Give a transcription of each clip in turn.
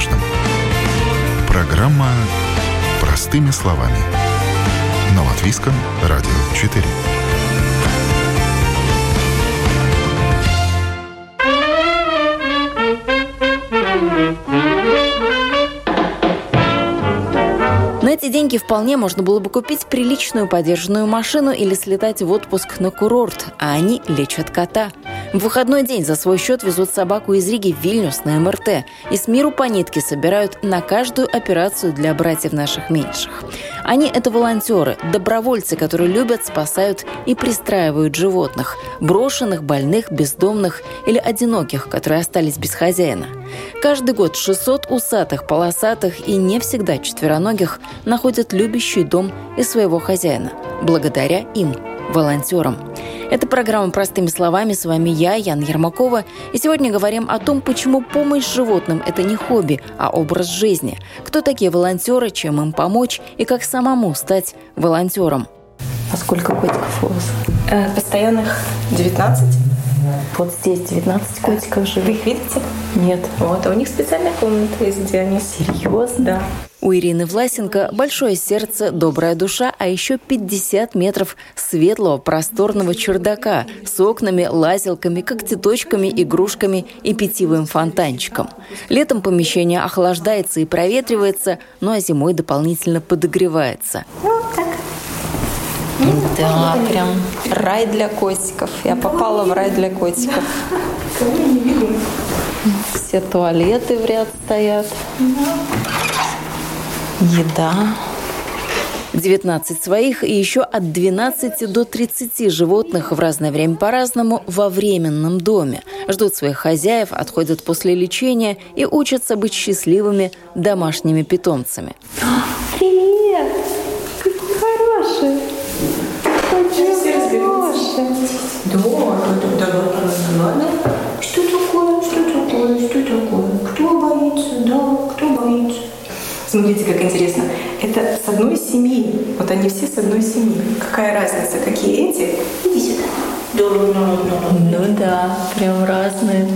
важном. Программа «Простыми словами». На Латвийском радио 4. На эти деньги вполне можно было бы купить приличную подержанную машину или слетать в отпуск на курорт, а они лечат кота. В выходной день за свой счет везут собаку из Риги в Вильнюс на МРТ и с миру по нитке собирают на каждую операцию для братьев наших меньших. Они – это волонтеры, добровольцы, которые любят, спасают и пристраивают животных – брошенных, больных, бездомных или одиноких, которые остались без хозяина. Каждый год 600 усатых, полосатых и не всегда четвероногих находят любящий дом и своего хозяина. Благодаря им, волонтерам. Это программа «Простыми словами». С вами я, Яна Ермакова. И сегодня говорим о том, почему помощь животным – это не хобби, а образ жизни. Кто такие волонтеры, чем им помочь и как самому стать волонтером. А сколько котиков у вас? Э, постоянных 19. Вот здесь 19 котиков живет. Вы их видите? Нет. Вот, а у них специальная комната есть, где они... Серьезно? Да. У Ирины Власенко большое сердце, добрая душа, а еще 50 метров светлого просторного чердака с окнами, лазилками, когтеточками, игрушками и питьевым фонтанчиком. Летом помещение охлаждается и проветривается, ну а зимой дополнительно подогревается. Ну, так. Да, прям рай для котиков. Я попала в рай для котиков. Все туалеты в ряд стоят. Еда. 19 своих и еще от 12 до 30 животных в разное время по-разному во временном доме. Ждут своих хозяев, отходят после лечения и учатся быть счастливыми домашними питомцами. Привет! Хороший! Да, да, да, да, да, да. Что такое? Что такое? Что такое? Кто боится? Да, кто боится? Смотрите, как интересно. Это с одной семьи. Вот они все с одной семьи. Какая разница? Какие эти? Иди сюда. Да, да, да, да. Ну да, прям разные.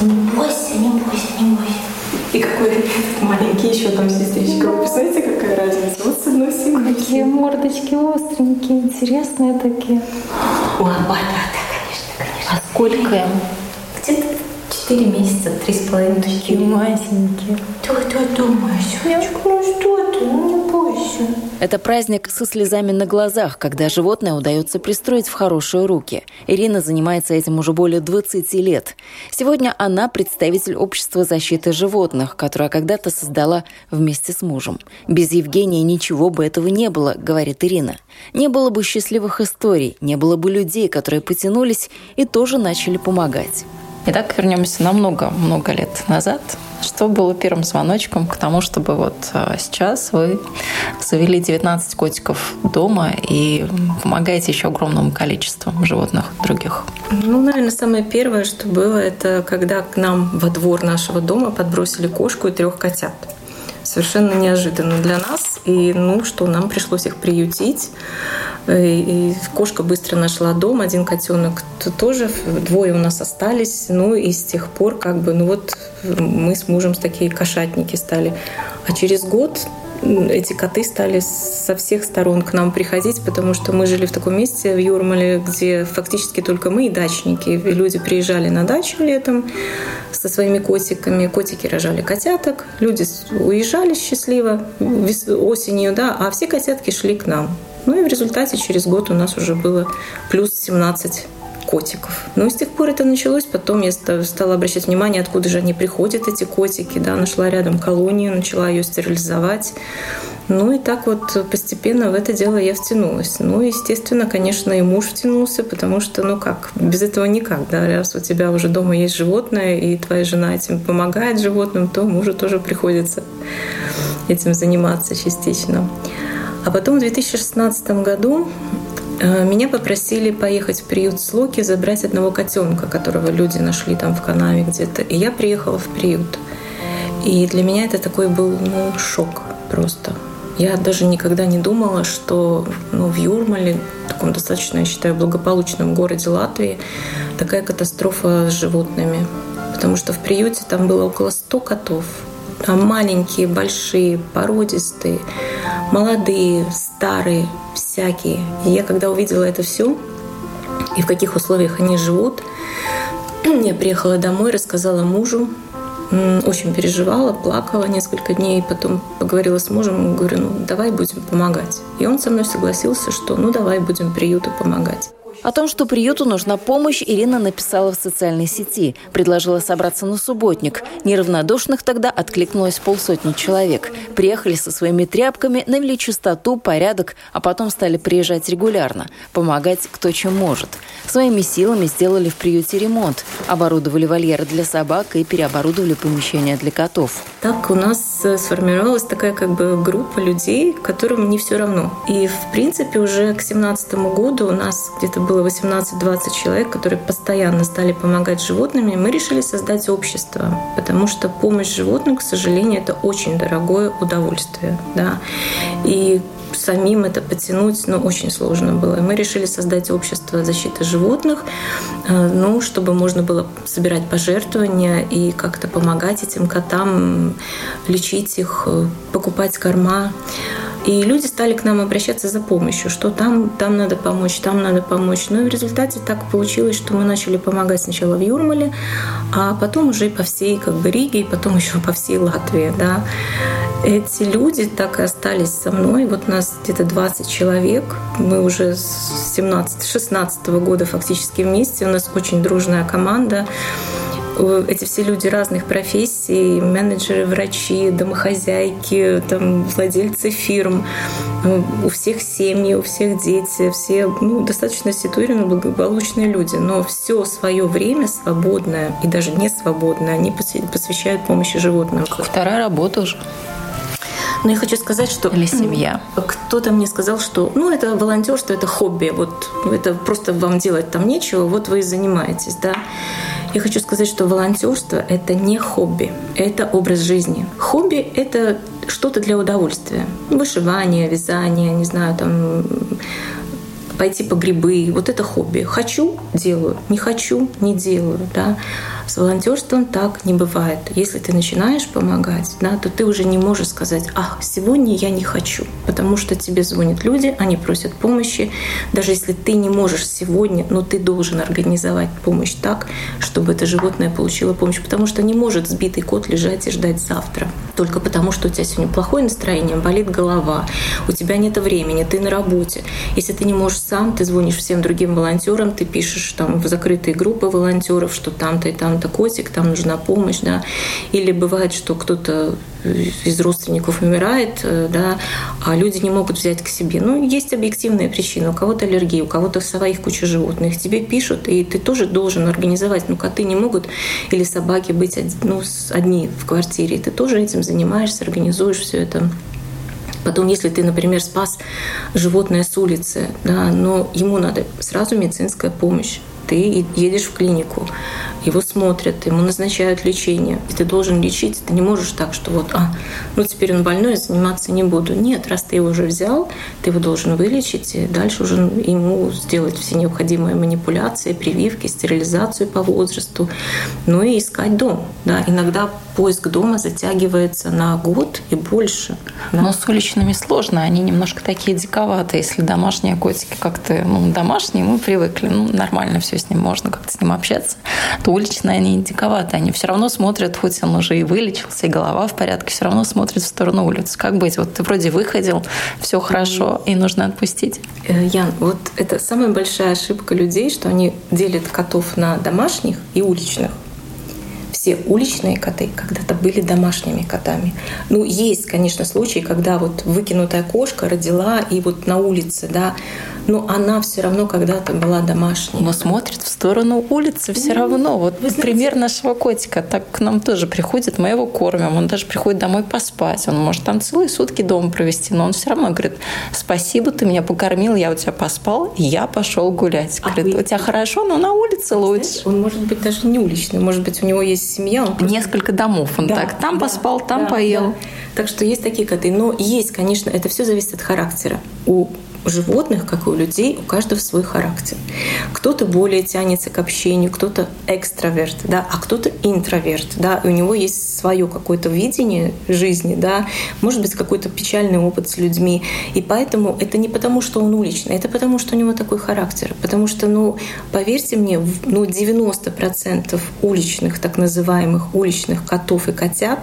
Не бойся, не бойся, не бойся. И какой этот маленький еще там сестричка. Вы представляете, какая разница? Вот с одной семьи. Какие мордочки остренькие, интересные такие. Ой, да, да, конечно, конечно. А сколько им? Где-то 4 месяца, три с половиной. Такие масенькие. Ты что думаешь? Сучка, ну что Это праздник со слезами на глазах, когда животное удается пристроить в хорошие руки. Ирина занимается этим уже более 20 лет. Сегодня она представитель общества защиты животных, которое когда-то создала вместе с мужем. Без Евгения ничего бы этого не было, говорит Ирина. Не было бы счастливых историй, не было бы людей, которые потянулись и тоже начали помогать. Итак, вернемся на много-много лет назад. Что было первым звоночком к тому, чтобы вот а, сейчас вы завели 19 котиков дома и помогаете еще огромному количеству животных других? Ну, наверное, самое первое, что было, это когда к нам во двор нашего дома подбросили кошку и трех котят. Совершенно неожиданно для нас. И, ну, что нам пришлось их приютить. И кошка быстро нашла дом, один котенок тоже, двое у нас остались. Ну и с тех пор как бы, ну вот мы с мужем такие кошатники стали. А через год эти коты стали со всех сторон к нам приходить, потому что мы жили в таком месте, в Юрмале, где фактически только мы и дачники. И люди приезжали на дачу летом со своими котиками. Котики рожали котяток, люди уезжали счастливо осенью, да, а все котятки шли к нам. Ну и в результате через год у нас уже было плюс 17 котиков. Ну и с тех пор это началось. Потом я стала обращать внимание, откуда же они приходят, эти котики. Да, нашла рядом колонию, начала ее стерилизовать. Ну и так вот постепенно в это дело я втянулась. Ну, естественно, конечно, и муж втянулся, потому что, ну как, без этого никак, да, раз у тебя уже дома есть животное, и твоя жена этим помогает животным, то мужу тоже приходится этим заниматься частично. А потом в 2016 году меня попросили поехать в приют Слоки, забрать одного котенка, которого люди нашли там в канаве где-то. И я приехала в приют. И для меня это такой был ну, шок просто. Я даже никогда не думала, что ну, в Юрмале, таком достаточно, я считаю, благополучном городе Латвии, такая катастрофа с животными. Потому что в приюте там было около 100 котов. Маленькие, большие, породистые, молодые, старые, всякие. И я когда увидела это все, и в каких условиях они живут, я приехала домой, рассказала мужу, очень переживала, плакала несколько дней, потом поговорила с мужем, говорю, ну давай будем помогать. И он со мной согласился, что ну давай будем приюту помогать. О том, что приюту нужна помощь, Ирина написала в социальной сети. Предложила собраться на субботник. Неравнодушных тогда откликнулось полсотни человек. Приехали со своими тряпками, навели чистоту, порядок, а потом стали приезжать регулярно. Помогать кто чем может. Своими силами сделали в приюте ремонт. Оборудовали вольеры для собак и переоборудовали помещения для котов. Так у нас э, сформировалась такая как бы группа людей, которым не все равно. И в принципе уже к семнадцатому году у нас где-то было 18-20 человек, которые постоянно стали помогать животным, и мы решили создать общество, потому что помощь животным, к сожалению, это очень дорогое удовольствие. Да? И самим это потянуть, ну, очень сложно было. И мы решили создать общество защиты животных, э, ну, чтобы можно было собирать пожертвования и как-то помогать этим котам, лечить их, э, покупать корма. И люди стали к нам обращаться за помощью, что там, там надо помочь, там надо помочь. Ну и в результате так получилось, что мы начали помогать сначала в Юрмале, а потом уже по всей как бы Риге, и потом еще по всей Латвии. Да. Эти люди так и остались со мной. Вот нас где-то 20 человек. Мы уже с 17-16 года фактически вместе. У нас очень дружная команда эти все люди разных профессий, менеджеры, врачи, домохозяйки, там, владельцы фирм, э, у всех семьи, у всех дети, все ну, достаточно ситуированные, благополучные люди, но все свое время свободное и даже не свободное они посвящают помощи животным. Вторая работа уже. Но я хочу сказать, что... Или семья. Кто-то мне сказал, что ну, это волонтерство, это хобби. Вот это просто вам делать там нечего, вот вы и занимаетесь. Да? Я хочу сказать, что волонтерство — это не хобби, это образ жизни. Хобби — это что-то для удовольствия. Вышивание, вязание, не знаю, там пойти по грибы. Вот это хобби. Хочу – делаю, не хочу – не делаю. Да? С волонтерством так не бывает. Если ты начинаешь помогать, да, то ты уже не можешь сказать, ах, сегодня я не хочу, потому что тебе звонят люди, они просят помощи. Даже если ты не можешь сегодня, но ты должен организовать помощь так, чтобы это животное получило помощь, потому что не может сбитый кот лежать и ждать завтра. Только потому, что у тебя сегодня плохое настроение, болит голова, у тебя нет времени, ты на работе. Если ты не можешь сам, ты звонишь всем другим волонтерам, ты пишешь там в закрытые группы волонтеров, что там-то и там там-то котик, там нужна помощь, да. Или бывает, что кто-то из родственников умирает, э, да, а люди не могут взять к себе. Ну, есть объективные причины. У кого-то аллергия, у кого-то своих куча животных. Тебе пишут, и ты тоже должен организовать. Ну, коты не могут или собаки быть ну, одни в квартире. Ты тоже этим занимаешься, организуешь все это. Потом, если ты, например, спас животное с улицы, да, но ему надо сразу медицинская помощь. Ты едешь в клинику, его смотрят, ему назначают лечение, и ты должен лечить. Ты не можешь так, что вот, а, ну теперь он больной, заниматься не буду. Нет, раз ты его уже взял, ты его должен вылечить, и дальше уже ему сделать все необходимые манипуляции, прививки, стерилизацию по возрасту, ну и искать дом. Да, иногда поиск дома затягивается на год и больше. Да. Но с уличными сложно, они немножко такие диковатые. Если домашние котики как-то, ну, домашние, мы привыкли, ну, нормально все с ним можно как-то с ним общаться, то уличные они диковаты. Они все равно смотрят, хоть он уже и вылечился, и голова в порядке, все равно смотрят в сторону улицы. Как быть? Вот ты вроде выходил, все хорошо, и нужно отпустить. Э, Ян, вот это самая большая ошибка людей, что они делят котов на домашних и уличных все уличные коты когда-то были домашними котами. Ну, есть, конечно, случаи, когда вот выкинутая кошка родила и вот на улице, да, но она все равно когда-то была домашней. Но смотрит в сторону улицы все ну, равно. Вот знаете, пример нашего котика. Так к нам тоже приходит, мы его кормим, он даже приходит домой поспать. Он может там целые сутки дома провести, но он все равно говорит, спасибо, ты меня покормил, я у тебя поспал, я пошел гулять. А говорит, вы... у тебя хорошо, но на улице лучше. Он может быть даже не уличный, может быть у него есть семья. Он просто... Несколько домов. Он да, так там да, поспал, там да, поел. Да. Так что есть такие коты. Но есть, конечно, это все зависит от характера. У животных, как и у людей, у каждого свой характер. Кто-то более тянется к общению, кто-то экстраверт, да, а кто-то интроверт, да, и у него есть свое какое-то видение жизни, да, может быть, какой-то печальный опыт с людьми. И поэтому это не потому, что он уличный, это потому, что у него такой характер. Потому что, ну, поверьте мне, ну, 90% уличных, так называемых уличных котов и котят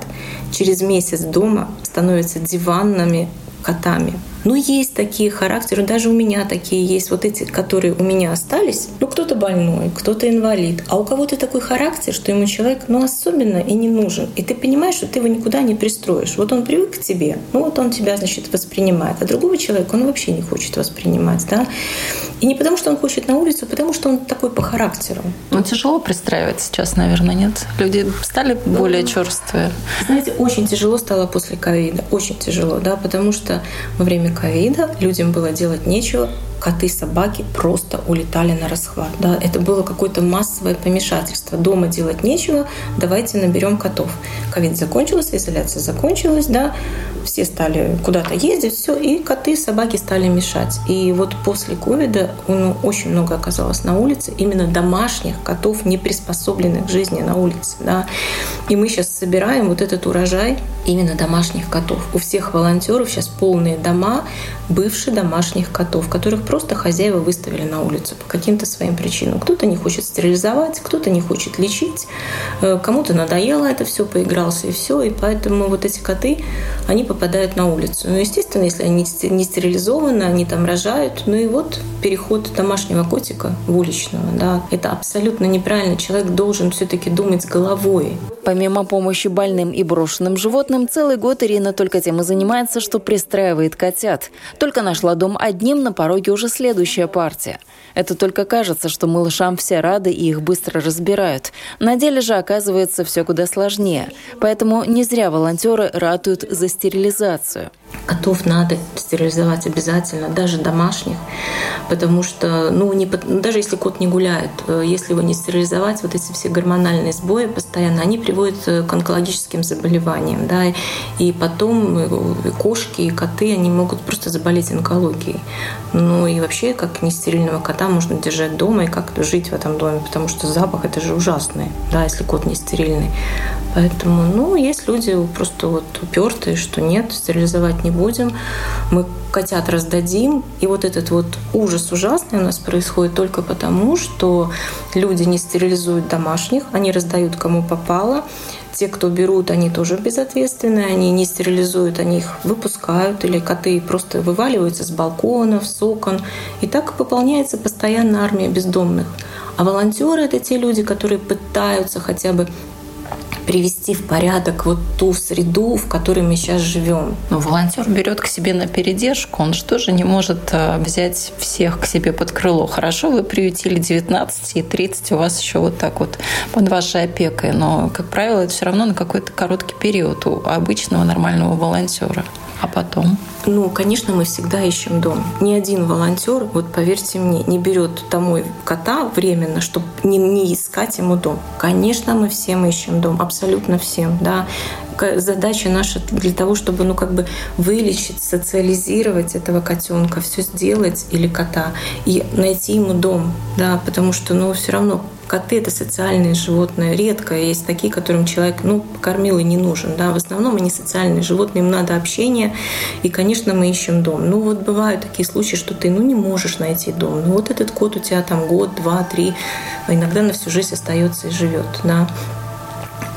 через месяц дома становятся диванными котами. Ну, есть такие характеры, даже у меня такие есть. Вот эти, которые у меня остались, ну, кто-то больной, кто-то инвалид, а у кого-то такой характер, что ему человек, ну, особенно и не нужен. И ты понимаешь, что ты его никуда не пристроишь. Вот он привык к тебе, ну, вот он тебя, значит, воспринимает. А другого человека он вообще не хочет воспринимать, да. И не потому, что он хочет на улицу, а потому, что он такой по характеру. Ну, тяжело пристраивать сейчас, наверное, нет? Люди стали более черствые. Знаете, очень тяжело стало после ковида. Очень тяжело, да, потому что во время ковида людям было делать нечего, коты, собаки просто улетали на расхват. Да? Это было какое-то массовое помешательство. Дома делать нечего, давайте наберем котов. Ковид закончился, изоляция закончилась, да, все стали куда-то ездить, все, и коты, собаки стали мешать. И вот после ковида ну, очень много оказалось на улице именно домашних котов, не приспособленных к жизни на улице. Да? И мы сейчас собираем вот этот урожай именно домашних котов. У всех волонтеров сейчас полные дома бывших домашних котов, которых просто хозяева выставили на улицу по каким-то своим причинам. Кто-то не хочет стерилизовать, кто-то не хочет лечить, э, кому-то надоело это все, поигрался и все, и поэтому вот эти коты, они попадают на улицу. Ну, естественно, если они не стерилизованы, они там рожают, ну и вот переход домашнего котика в уличного, да, это абсолютно неправильно. Человек должен все-таки думать головой. Помимо помощи больным и брошенным животным, целый год Ирина только тем и занимается, что пристраивает котят. Только нашла дом одним, на пороге уже следующая партия. Это только кажется, что малышам все рады и их быстро разбирают. На деле же оказывается все куда сложнее. Поэтому не зря волонтеры ратуют за стерилизацию. Котов надо стерилизовать обязательно, даже домашних, потому что, ну, не, даже если кот не гуляет, э, если его не стерилизовать, вот эти все гормональные сбои постоянно, они приводят э, к онкологическим заболеваниям, да, и потом э, и кошки, и коты, они могут просто заболеть онкологией. Ну и вообще, как нестерильного кота можно держать дома и как-то жить в этом доме, потому что запах это же ужасный, да, если кот не стерильный. Поэтому, ну, есть люди просто вот упертые, что нет, стерилизовать не будем, мы котят раздадим. И вот этот вот ужас ужасный у нас происходит только потому, что люди не стерилизуют домашних, они раздают кому попало. Те, кто берут, они тоже безответственные, они не стерилизуют, они их выпускают, или коты просто вываливаются с балконов, с окон. И так пополняется постоянно армия бездомных. А волонтеры — это те люди, которые пытаются хотя бы привести в порядок вот ту среду, в которой мы сейчас живем. Но волонтер берет к себе на передержку, он же тоже не может э, взять всех к себе под крыло. Хорошо, вы приютили 19 и 30, у вас еще вот так вот под вашей опекой, но, как правило, это все равно на какой-то короткий период у обычного нормального волонтера. А потом? Ну, конечно, мы всегда ищем дом. Ни один волонтер, вот поверьте мне, не берет домой кота временно, чтобы не, не искать ему дом. Конечно, мы всем ищем дом, абсолютно всем, да задача наша для того, чтобы ну как бы вылечить, социализировать этого котенка, все сделать или кота и найти ему дом, да, потому что ну все равно Коты — это социальные животные. Редко есть такие, которым человек ну, кормил и не нужен. Да? В основном они социальные животные, им надо общение. И, конечно, мы ищем дом. Ну вот бывают такие случаи, что ты ну, не можешь найти дом. Ну вот этот кот у тебя там год, два, три, а иногда на всю жизнь остается и живет. Да?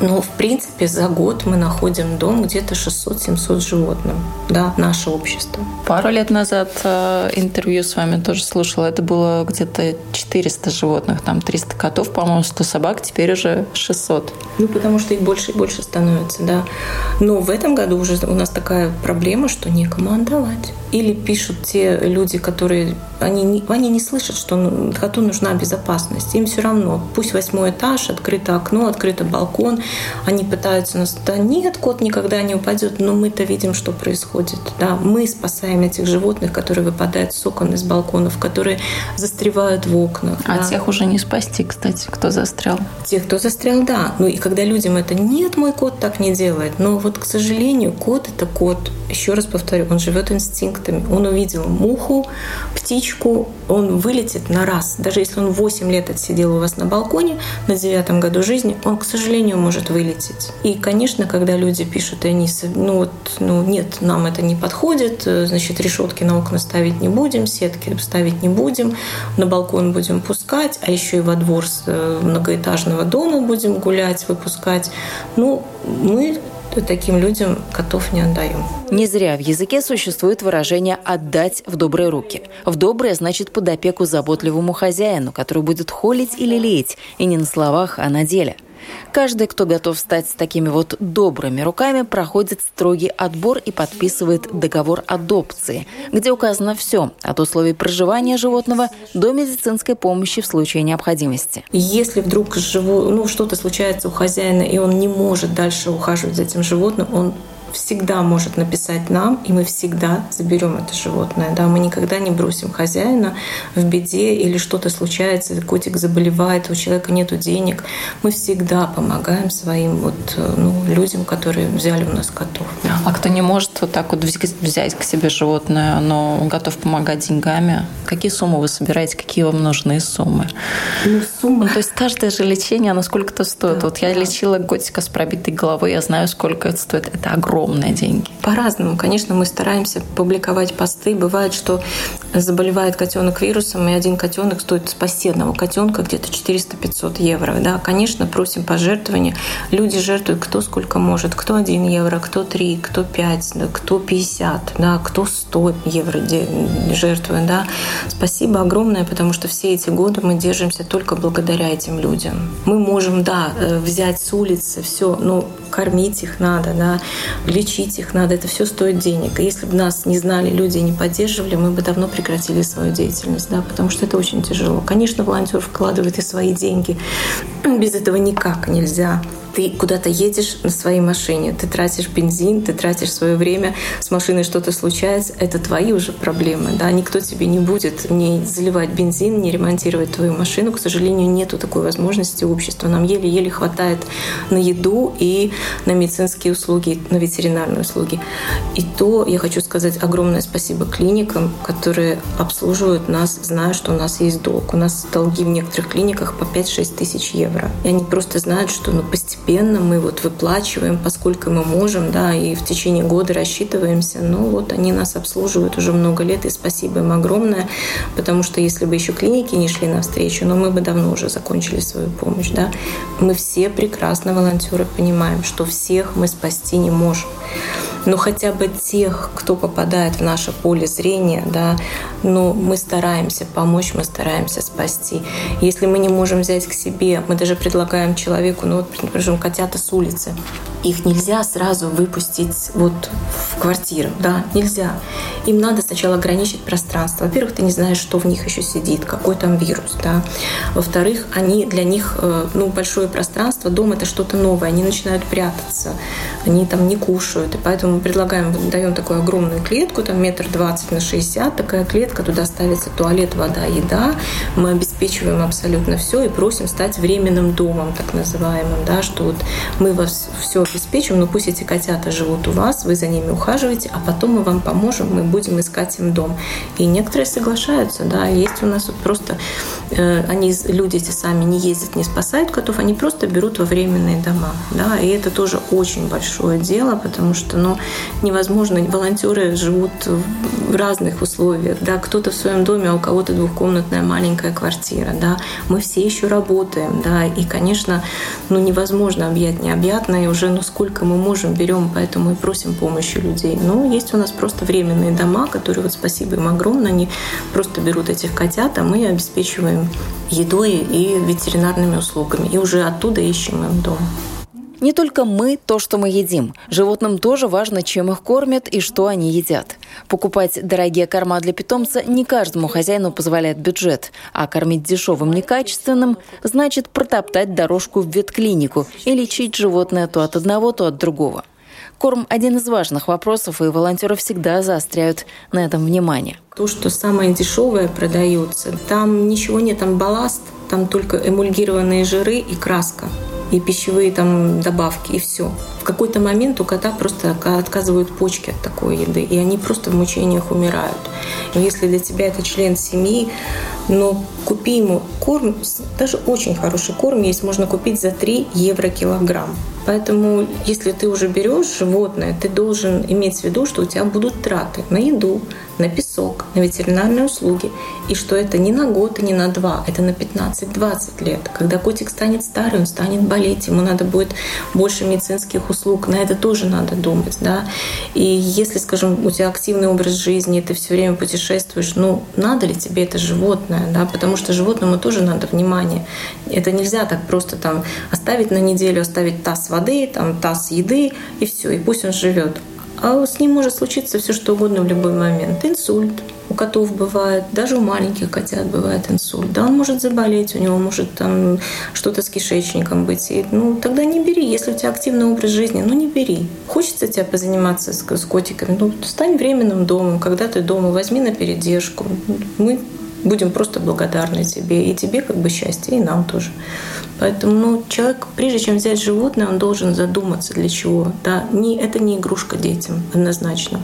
Ну, в принципе, за год мы находим дом где-то 600-700 животным. Да, наше общество. Пару лет назад э, интервью с вами тоже слушала. Это было где-то 400 животных. Там 300 котов, по-моему, 100 собак. Теперь уже 600. Ну, потому что их больше и больше становится, да. Но в этом году уже у нас такая проблема, что некому отдавать. Или пишут те люди, которые... Они не, они не слышат, что ну, коту нужна безопасность. Им все равно. Пусть восьмой этаж, открыто окно, открыто балкон. Они пытаются нас... Да нет, кот никогда не упадет. Но мы-то видим, что происходит. Да, мы спасаем этих животных, которые выпадают с окон, из балконов, которые застревают в окнах. А да. тех уже не спасти, кстати, кто застрял. Тех, кто застрял, да. Ну и когда людям это нет, мой кот так не делает. Но вот, к сожалению, кот это кот. Еще раз повторю, он живет инстинктами. Он увидел муху, птичку, он вылетит на раз. Даже если он 8 лет отсидел у вас на балконе на девятом году жизни, он, к сожалению, может вылететь. И, конечно, когда люди пишут, и они, ну вот, ну нет, нам это не подходит, значит, решетки на окна ставить не будем, сетки ставить не будем, на балкон будем пускать, а еще и во двор э, многоэтажного дома будем гулять, выпускать. Ну, мы таким людям котов не отдаем. Не зря в языке существует выражение «отдать в добрые руки». В добрые значит под опеку заботливому хозяину, который будет холить или леять, и не на словах, а на деле – Каждый, кто готов стать такими вот добрыми руками, проходит строгий отбор и подписывает договор адопции, где указано все от условий проживания животного до медицинской помощи в случае необходимости. Если вдруг живу, ну, что-то случается у хозяина, и он не может дальше ухаживать за этим животным, он всегда может написать нам, и мы всегда заберем это животное. Да? Мы никогда не бросим хозяина в беде или что-то случается, котик заболевает, у человека нет денег. Мы всегда помогаем своим вот, ну, людям, которые взяли у нас котов. А кто не может вот так вот взять к себе животное, но готов помогать деньгами, какие суммы вы собираете, какие вам нужны суммы? Ну, сумма... Ну, то есть каждое же лечение, оно сколько-то стоит. Да, вот я да. лечила котика с пробитой головой, я знаю, сколько это стоит. Это огромное огромные деньги? По-разному. Конечно, мы стараемся публиковать посты. Бывает, что заболевает котенок вирусом, и один котенок стоит спасти одного котенка где-то 400-500 евро. Да, конечно, просим пожертвования. Люди жертвуют кто сколько может. Кто 1 евро, кто 3, кто 5, да, кто 50, да, кто 100 евро жертвует. Да. Спасибо огромное, потому что все эти годы мы держимся только благодаря этим людям. Мы можем, да, э, взять с улицы все, но кормить их надо, да, лечить их надо, это все стоит денег. И если бы нас не знали люди и не поддерживали, мы бы давно прекратили свою деятельность, да, потому что это очень тяжело. Конечно, волонтер вкладывает и свои деньги. Без этого никак нельзя ты куда-то едешь на своей машине, ты тратишь бензин, ты тратишь свое время, с машиной что-то случается, это твои уже проблемы, да, никто тебе не будет не заливать бензин, не ремонтировать твою машину, к сожалению, нету такой возможности общества, нам еле-еле хватает на еду и на медицинские услуги, на ветеринарные услуги. И то я хочу сказать огромное спасибо клиникам, которые обслуживают нас, зная, что у нас есть долг. У нас долги в некоторых клиниках по 5-6 тысяч евро. И они просто знают, что ну, постепенно постепенно мы вот выплачиваем, поскольку мы можем, да, и в течение года рассчитываемся. Но вот они нас обслуживают уже много лет, и спасибо им огромное, потому что если бы еще клиники не шли навстречу, но ну, мы бы давно уже закончили свою помощь, да. Мы все прекрасно, волонтеры, понимаем, что всех мы спасти не можем но хотя бы тех, кто попадает в наше поле зрения, да, ну, мы стараемся помочь, мы стараемся спасти. Если мы не можем взять к себе, мы даже предлагаем человеку, ну, вот, котята с улицы, их нельзя сразу выпустить вот в квартиру, да, нельзя. Им надо сначала ограничить пространство. Во-первых, ты не знаешь, что в них еще сидит, какой там вирус, да. Во-вторых, они для них, э, ну, большое пространство, дом это что-то новое, они начинают прятаться, они там не кушают, и поэтому мы предлагаем, даем такую огромную клетку, там метр двадцать на шестьдесят, такая клетка, туда ставится туалет, вода, еда. Мы обеспечиваем абсолютно все и просим стать временным домом, так называемым, да, что вот мы вас все обеспечим, но пусть эти котята живут у вас, вы за ними ухаживаете, а потом мы вам поможем, мы будем искать им дом. И некоторые соглашаются, да, есть у нас вот просто, э, они, люди эти сами не ездят, не спасают котов, они просто берут во временные дома, да, и это тоже очень большое дело, потому что, ну, невозможно. Волонтеры живут в разных условиях. Да? Кто-то в своем доме, а у кого-то двухкомнатная маленькая квартира. Да? Мы все еще работаем. Да? И, конечно, ну, невозможно объять необъятное. Уже ну, сколько мы можем, берем, поэтому и просим помощи людей. Но есть у нас просто временные дома, которые, вот спасибо им огромное, они просто берут этих котят, а мы обеспечиваем едой и ветеринарными услугами. И уже оттуда ищем им дом. Не только мы то, что мы едим. Животным тоже важно, чем их кормят и что они едят. Покупать дорогие корма для питомца не каждому хозяину позволяет бюджет, а кормить дешевым некачественным значит протоптать дорожку в ветклинику и лечить животное то от одного, то от другого. Корм – один из важных вопросов, и волонтеры всегда заостряют на этом внимание. То, что самое дешевое продается, там ничего нет, там балласт, там только эмульгированные жиры и краска и пищевые там добавки, и все. В какой-то момент у кота просто отказывают почки от такой еды, и они просто в мучениях умирают. Но если для тебя это член семьи, но купи ему корм, даже очень хороший корм есть, можно купить за 3 евро килограмм. Поэтому, если ты уже берешь животное, ты должен иметь в виду, что у тебя будут траты на еду, на песок, на ветеринарные услуги, и что это не на год и не на два, это на 15-20 лет. Когда котик станет старым, станет болеть, ему надо будет больше медицинских услуг, на это тоже надо думать. Да? И если, скажем, у тебя активный образ жизни, ты все время путешествуешь, ну, надо ли тебе это животное? Да? Потому что животному тоже надо внимание. Это нельзя так просто там оставить на неделю, оставить таз воды, там, таз еды, и все, и пусть он живет. А с ним может случиться все что угодно в любой момент. Инсульт у котов бывает, даже у маленьких котят бывает инсульт. Да, он может заболеть, у него может там что-то с кишечником быть. И, ну, тогда не бери. Если у тебя активный образ жизни, ну не бери. Хочется тебя позаниматься с, с котиками, ну стань временным домом. Когда ты дома, возьми на передержку. Мы будем просто благодарны тебе. И тебе как бы счастье, и нам тоже. Поэтому ну, человек, прежде чем взять животное, он должен задуматься, для чего. Да? Не, это не игрушка детям, однозначно.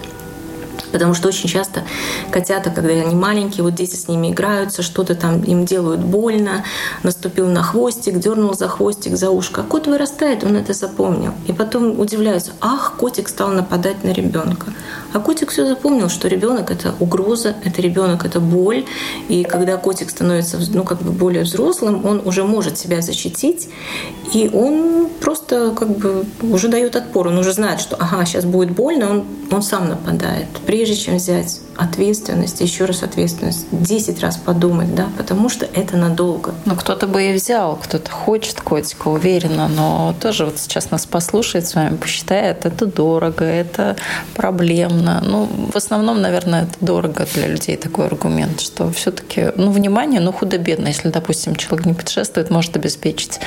Потому что очень часто котята, когда они маленькие, вот дети с ними играются, что-то там им делают больно, наступил на хвостик, дернул за хвостик, за ушко. А кот вырастает, он это запомнил. И потом удивляются, ах, котик стал нападать на ребенка. А котик все запомнил, что ребенок это угроза, это ребенок это боль. И когда котик становится ну, как бы более взрослым, он уже может себя защитить. И он просто как бы уже дает отпор. Он уже знает, что ага, сейчас будет больно, он, он сам нападает прежде чем взять ответственность, еще раз ответственность, 10 раз подумать, да, потому что это надолго. Ну, кто-то бы и взял, кто-то хочет котика, уверенно, но тоже вот сейчас нас послушает с вами, посчитает, это дорого, это проблемно. Ну, в основном, наверное, это дорого для людей такой аргумент, что все-таки, ну, внимание, ну, худо-бедно, если, допустим, человек не путешествует, может обеспечить.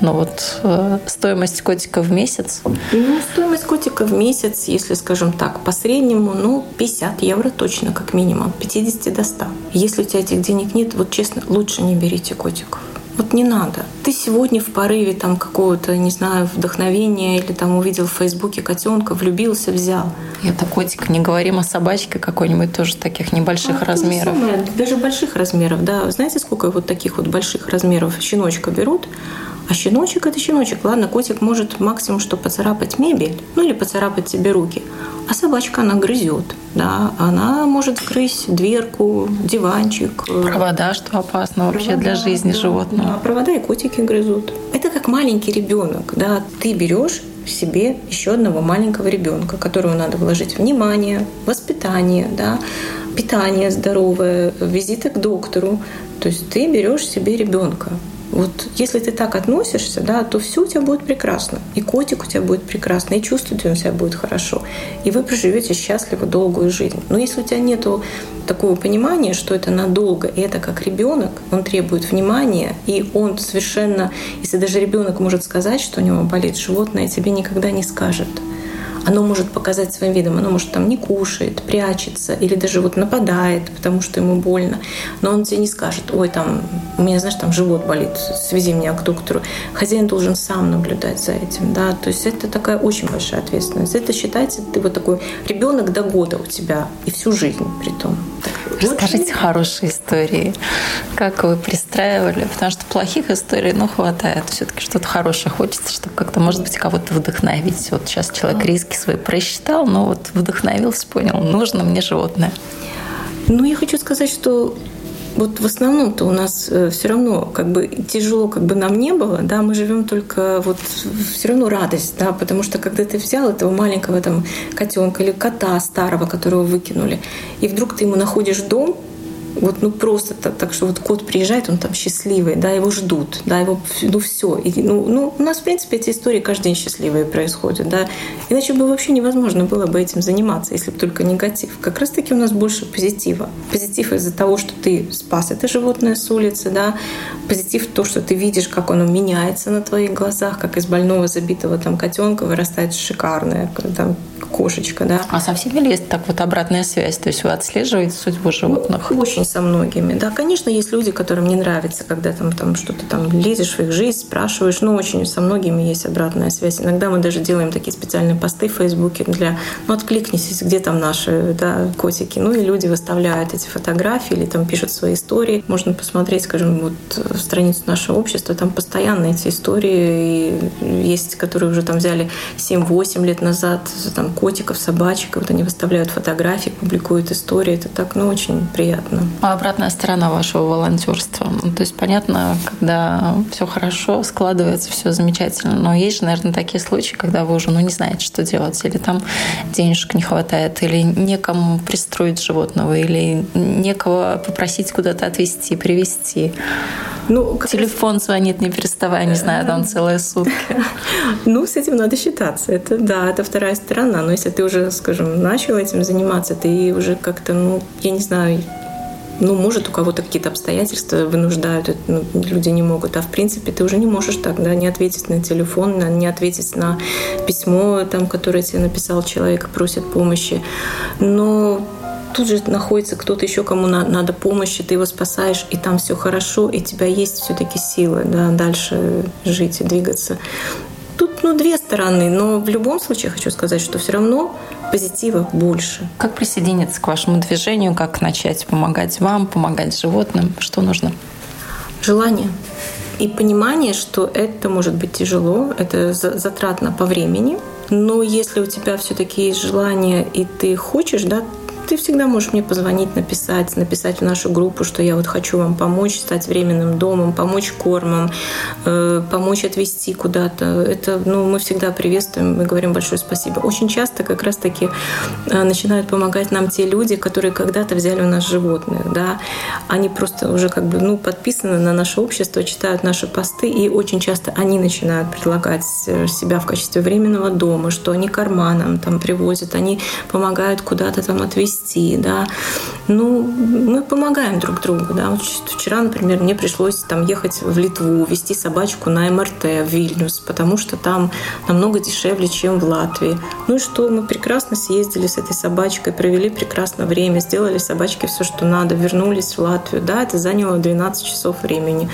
Но вот э, стоимость котика в месяц? Ну, стоимость котика в месяц, если, скажем так, по среднему, ну, 50 евро точно, как минимум, от 50 до 100. Если у тебя этих денег нет, вот честно, лучше не берите котиков. Вот не надо. Ты сегодня в порыве там какого-то, не знаю, вдохновения или там увидел в Фейсбуке котенка, влюбился, взял. Это котик, не говорим о собачке какой-нибудь тоже таких небольших а, размеров. Самое, даже больших размеров, да. Знаете, сколько вот таких вот больших размеров щеночка берут? А щеночек – это щеночек. Ладно, котик может максимум что поцарапать мебель, ну или поцарапать тебе руки. А собачка, она грызет. Да, она может грызть дверку, диванчик. Провода, что опасно вообще провода, для жизни да, животного. Да, провода и котики грызут. Это как маленький ребенок. Да, ты берешь себе еще одного маленького ребенка, которому надо вложить внимание, воспитание, да, питание здоровое, визиты к доктору. То есть ты берешь себе ребенка. Вот если ты так относишься, да, то все у тебя будет прекрасно. И котик у тебя будет прекрасно, и чувствовать он себя будет хорошо. И вы проживете счастливо долгую жизнь. Но если у тебя нет такого понимания, что это надолго, и это как ребенок, он требует внимания, и он совершенно, если даже ребенок может сказать, что у него болит животное, тебе никогда не скажет оно может показать своим видом, оно может там не кушает, прячется или даже вот нападает, потому что ему больно, но он тебе не скажет, ой, там, у меня, знаешь, там живот болит, свези меня к доктору. Хозяин должен сам наблюдать за этим, да, то есть это такая очень большая ответственность. Это считается, ты вот такой ребенок до года у тебя и всю жизнь при том. Расскажите хорошие истории, как вы пристраивали, потому что плохих историй, ну, хватает. Все-таки что-то хорошее хочется, чтобы как-то, может быть, кого-то вдохновить. Вот сейчас человек риски свои просчитал, но вот вдохновился, понял, нужно мне животное. Ну, я хочу сказать, что вот в основном-то у нас э, все равно как бы тяжело как бы нам не было, да, мы живем только вот все равно радость, да, потому что когда ты взял этого маленького там котенка или кота старого, которого выкинули, и вдруг ты ему находишь дом, Вот, ну, просто так, так что вот кот приезжает, он там счастливый, да, его ждут, да, его, ну, все. И, ну, ну, у нас, в принципе, эти истории каждый день счастливые происходят, да. Иначе бы вообще невозможно было бы этим заниматься, если бы только негатив. Как раз-таки у нас больше позитива. Позитив из-за того, что ты спас это животное с улицы, да. Позитив то, что ты видишь, как оно меняется на твоих глазах, как из больного забитого там котенка вырастает шикарная там, кошечка, да. А со всеми ли есть так вот обратная связь? То есть вы отслеживаете судьбу животных? Ну, очень со многими. Да, конечно, есть люди, которым не нравится, когда там, там что-то там лезешь в их жизнь, спрашиваешь. Но очень со многими есть обратная связь. Иногда мы даже делаем такие специальные посты в Фейсбуке для ну, откликнитесь, где там наши да, котики. Ну и люди выставляют эти фотографии или там пишут свои истории. Можно посмотреть, скажем, вот страницу нашего общества. Там постоянно эти истории и есть, которые уже там взяли 7-8 лет назад, там котиков, собачек. Вот они выставляют фотографии, публикуют истории. Это так, ну, очень приятно. А обратная сторона вашего волонтерства? Ну, то есть, понятно, когда все хорошо, складывается все замечательно. Но есть же, наверное, такие случаи, когда вы уже, ну, не знаете, что делать. Или там денежек не хватает, или некому пристроить животного, или некого попросить куда-то отвезти, привезти. Ну, Телефон раз... звонит не переставая, не знаю, там целые сутки. Ну, с этим надо считаться. Это, да, это вторая сторона. Но если ты уже, скажем, начал этим заниматься, ты уже как-то, ну, я не знаю, ну, может, у кого-то какие-то обстоятельства вынуждают, ну, люди не могут, а в принципе ты уже не можешь так, да, не ответить на телефон, не ответить на письмо, там, которое тебе написал человек, просит помощи. Но тут же находится кто-то еще, кому на, надо помощи, ты его спасаешь, и там все хорошо, и у тебя есть все-таки силы да, дальше жить и двигаться. Тут ну, две стороны, но в любом случае хочу сказать, что все равно позитива больше. Как присоединиться к вашему движению, как начать помогать вам, помогать животным? Что нужно? Желание и понимание, что это может быть тяжело, это затратно по времени, но если у тебя все-таки есть желание и ты хочешь, да, ты всегда можешь мне позвонить, написать, написать в нашу группу, что я вот хочу вам помочь стать временным домом, помочь кормом, э, помочь отвезти куда-то. Это, ну, мы всегда приветствуем, мы говорим большое спасибо. Очень часто как раз-таки э, начинают помогать нам те люди, которые когда-то взяли у нас животных, да. Они просто уже как бы, ну, подписаны на наше общество, читают наши посты, и очень часто они начинают предлагать э, себя в качестве временного дома, что они корма нам там привозят, они помогают куда-то там отвезти вести, да. Ну, мы помогаем друг другу, да. Вчера, например, мне пришлось там ехать в Литву, вести собачку на МРТ в Вильнюс, потому что там намного дешевле, чем в Латвии. Ну и что, мы прекрасно съездили с этой собачкой, провели прекрасно время, сделали собачке все, что надо, вернулись в Латвию. Да, это заняло 12 часов времени.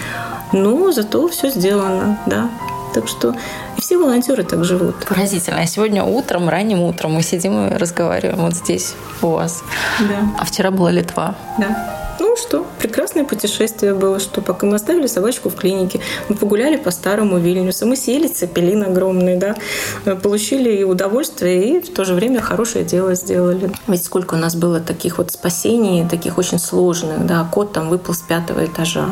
Но зато все сделано, да. Так что все волонтеры так живут. Поразительно. Сегодня утром, ранним утром мы сидим и разговариваем вот здесь у вас. Да. А вчера была Литва. Да. Ну что, прекрасное путешествие было, что пока мы оставили собачку в клинике, мы погуляли по старому Вильнюсу, мы съели цепелин огромный, да, получили и удовольствие, и в то же время хорошее дело сделали. Ведь сколько у нас было таких вот спасений, таких очень сложных, да, кот там выпал с пятого этажа,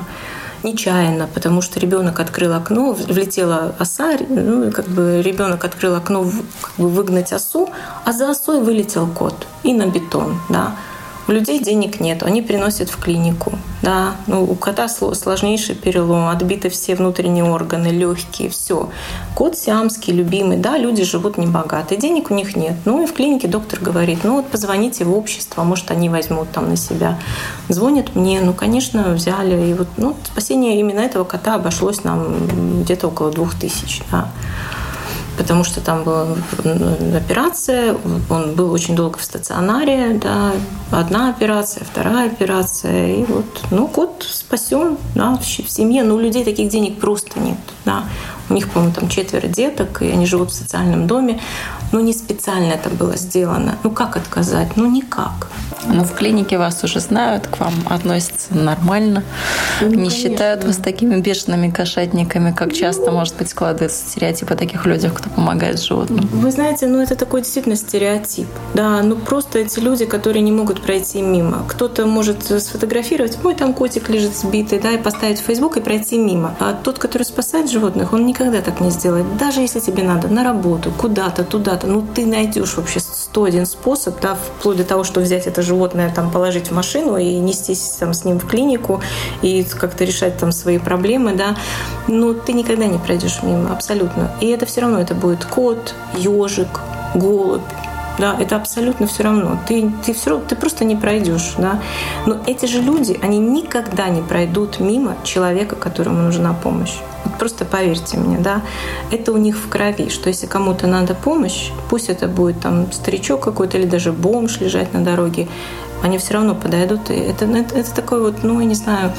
нечаянно, потому что ребенок открыл окно, влетела оса, ну, как бы ребенок открыл окно, как бы выгнать осу, а за осой вылетел кот и на бетон, да. У людей денег нет, они приносят в клинику. Да, ну, у кота сложнейший перелом, отбиты все внутренние органы, легкие, все. Кот сиамский, любимый, да, люди живут небогато, денег у них нет. Ну и в клинике доктор говорит, ну вот позвоните в общество, может они возьмут там на себя. Звонят мне, ну, конечно, взяли. И вот ну, спасение именно этого кота обошлось нам где-то около двух тысяч. Да потому что там была операция, он был очень долго в стационаре, да, одна операция, вторая операция, и вот, ну, кот спасен, да, в семье, но у людей таких денег просто нет, да. У них, по-моему, там четверо деток, и они живут в социальном доме. Но не специально это было сделано. Ну как отказать? Ну никак. Но в клинике вас уже знают, к вам относятся нормально. Ну, не конечно. считают вас такими бешеными кошатниками, как часто, может быть, складывается стереотип о таких людях, кто помогает животным. Вы знаете, ну это такой действительно стереотип. Да, ну просто эти люди, которые не могут пройти мимо. Кто-то может сфотографировать, мой там котик лежит сбитый, да, и поставить в Facebook и пройти мимо. А тот, который спасает животных, он никогда так не сделает. Даже если тебе надо на работу, куда-то, туда-то, ну ты найдешь вообще сто один способ, да, вплоть до того, что взять это животное, там, положить в машину и нестись там, с ним в клинику и как-то решать там свои проблемы, да, но ты никогда не пройдешь мимо, абсолютно. И это все равно, это будет кот, ежик, голубь, да, это абсолютно все равно. Ты, ты, все, ты просто не пройдешь, да. Но эти же люди, они никогда не пройдут мимо человека, которому нужна помощь. Просто поверьте мне, да, это у них в крови, что если кому-то надо помощь, пусть это будет там старичок какой-то или даже бомж лежать на дороге, они все равно подойдут. И это, это, это такой вот, ну, я не знаю,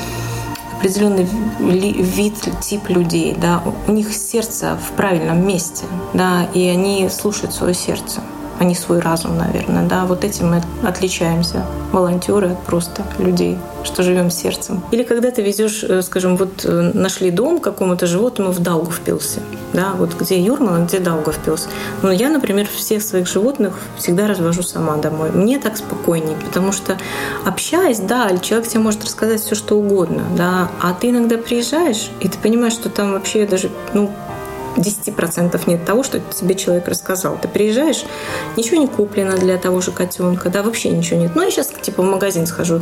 определенный вид, тип людей, да, у них сердце в правильном месте, да, и они слушают свое сердце а не свой разум, наверное. Да? Вот этим мы отличаемся, волонтеры от просто людей, что живем сердцем. Или когда ты везешь, э, скажем, вот э, нашли дом какому-то животному в Даугавпилсе, да, вот где Юрмала, где Даугавпилс. Но я, например, всех своих животных всегда развожу сама домой. Мне так спокойнее, потому что общаясь, да, человек тебе может рассказать все, что угодно, да, а ты иногда приезжаешь, и ты понимаешь, что там вообще даже, ну, 10% нет того, что тебе человек рассказал. Ты приезжаешь, ничего не куплено для того же котенка, да, вообще ничего нет. Ну, я сейчас типа в магазин схожу,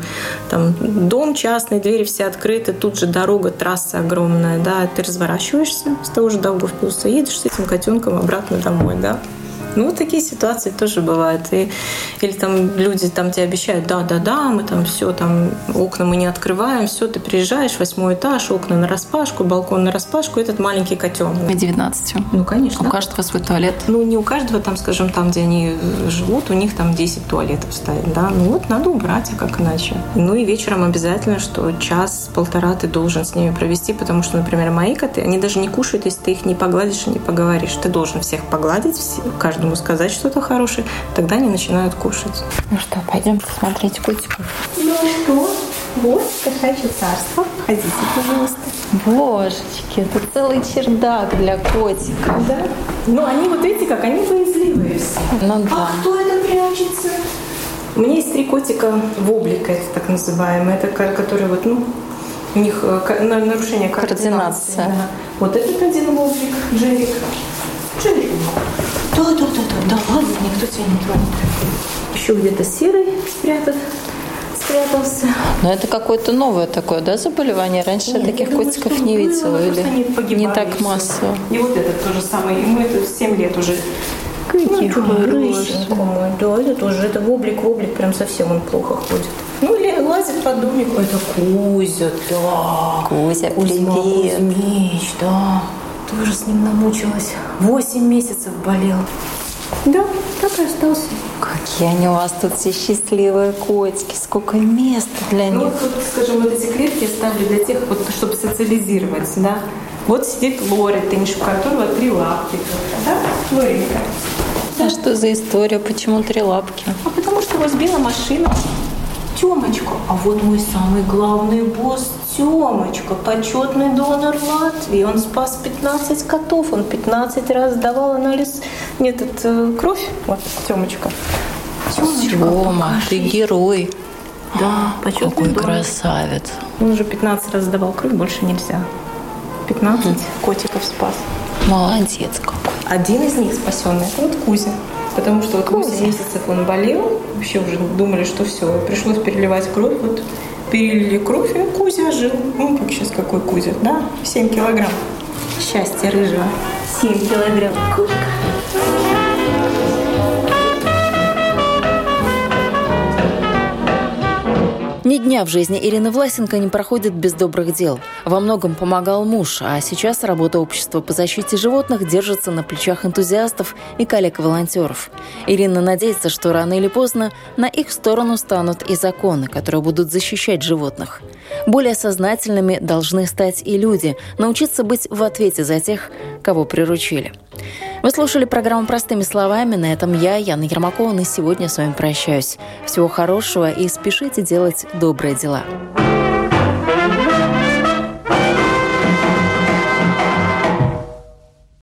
там дом частный, двери все открыты, тут же дорога, трасса огромная, да, ты разворачиваешься с того же Даугавпилса, едешь с этим котенком обратно домой, да. Ну, вот такие ситуации тоже бывают. И, или там люди там тебе обещают, да-да-да, мы там все, там окна мы не открываем, все, ты приезжаешь, восьмой этаж, окна на распашку, балкон на распашку, этот маленький котенок. И 19. Ну, конечно. У каждого свой туалет. Ну, не у каждого, там, скажем, там, где они живут, у них там 10 туалетов стоит, да. Ну, вот надо убрать, а как иначе. Ну, и вечером обязательно, что час-полтора ты должен с ними провести, потому что, например, мои коты, они даже не кушают, если ты их не погладишь и не поговоришь. Ты должен всех погладить, каждому сказать что-то хорошее, тогда они начинают кушать. Ну что, пойдем посмотреть котиков. Ну что, вот кошачье царство. Ходите, пожалуйста. Божечки, это целый чердак для котика. Да. Ну, они вот эти как, они боязливые все. Ну да. А кто это прячется? У меня есть три котика в облик, это так называемые, это которые вот, ну, у них э, нарушение координации. координации. Да. Вот этот один облик, Джерик. Джерик. Да, да, да, да, да, ладно, никто тебя не тронет. Еще где-то серый спрятан спрятался. Но это какое-то новое такое, да, заболевание? Раньше Нет, я таких думаю, котиков не видела. Или не так массово. И вот этот тоже самый, ему это 7 лет уже. Какие ну, хорошие. Да, это тоже, это в облик, в облик, прям совсем он плохо ходит. Ну, или лазит под домик. Это Кузя, да. Кузя, Кузьма привет. Кузьмич, да тоже с ним намучилась. Восемь месяцев болел. Да, так и остался. Какие они у вас тут все счастливые котики, сколько места для ну, них. Ну, тут, скажем, вот эти клетки я ставлю для тех, вот, чтобы социализировать, да. Вот сидит Лори Тынш, у которого три лапки. Да, Лоренька? А что за история? Почему три лапки? А потому что его сбила машина. Тёмочка. А вот мой самый главный босс Тёмочка, почетный донор Латвии. Он спас 15 котов. Он 15 раз давал анализ... Нет, это э, кровь. Вот, Тёмочка. Тёма, ты герой. Да, почетный Какой донор. красавец. Он уже 15 раз давал кровь, больше нельзя. 15 mm. котиков спас. Молодец какой. Один из них спасенный, это вот Кузя. Потому что вот 8 месяцев он болел, вообще уже думали, что все, пришлось переливать кровь. Вот перелили кровь, и Кузя жил. Ну, как сейчас какой Кузя, да? 7 килограмм. Счастье рыжего. 7 килограмм. Кошка. Ни дня в жизни Ирины Власенко не проходит без добрых дел. Во многом помогал муж, а сейчас работа общества по защите животных держится на плечах энтузиастов и коллег-волонтеров. Ирина надеется, что рано или поздно на их сторону станут и законы, которые будут защищать животных. Более сознательными должны стать и люди, научиться быть в ответе за тех, кого приручили. Вы слушали программу «Простыми словами». На этом я, Яна Ермакова, на сегодня с вами прощаюсь. Всего хорошего и спешите делать добрые дела.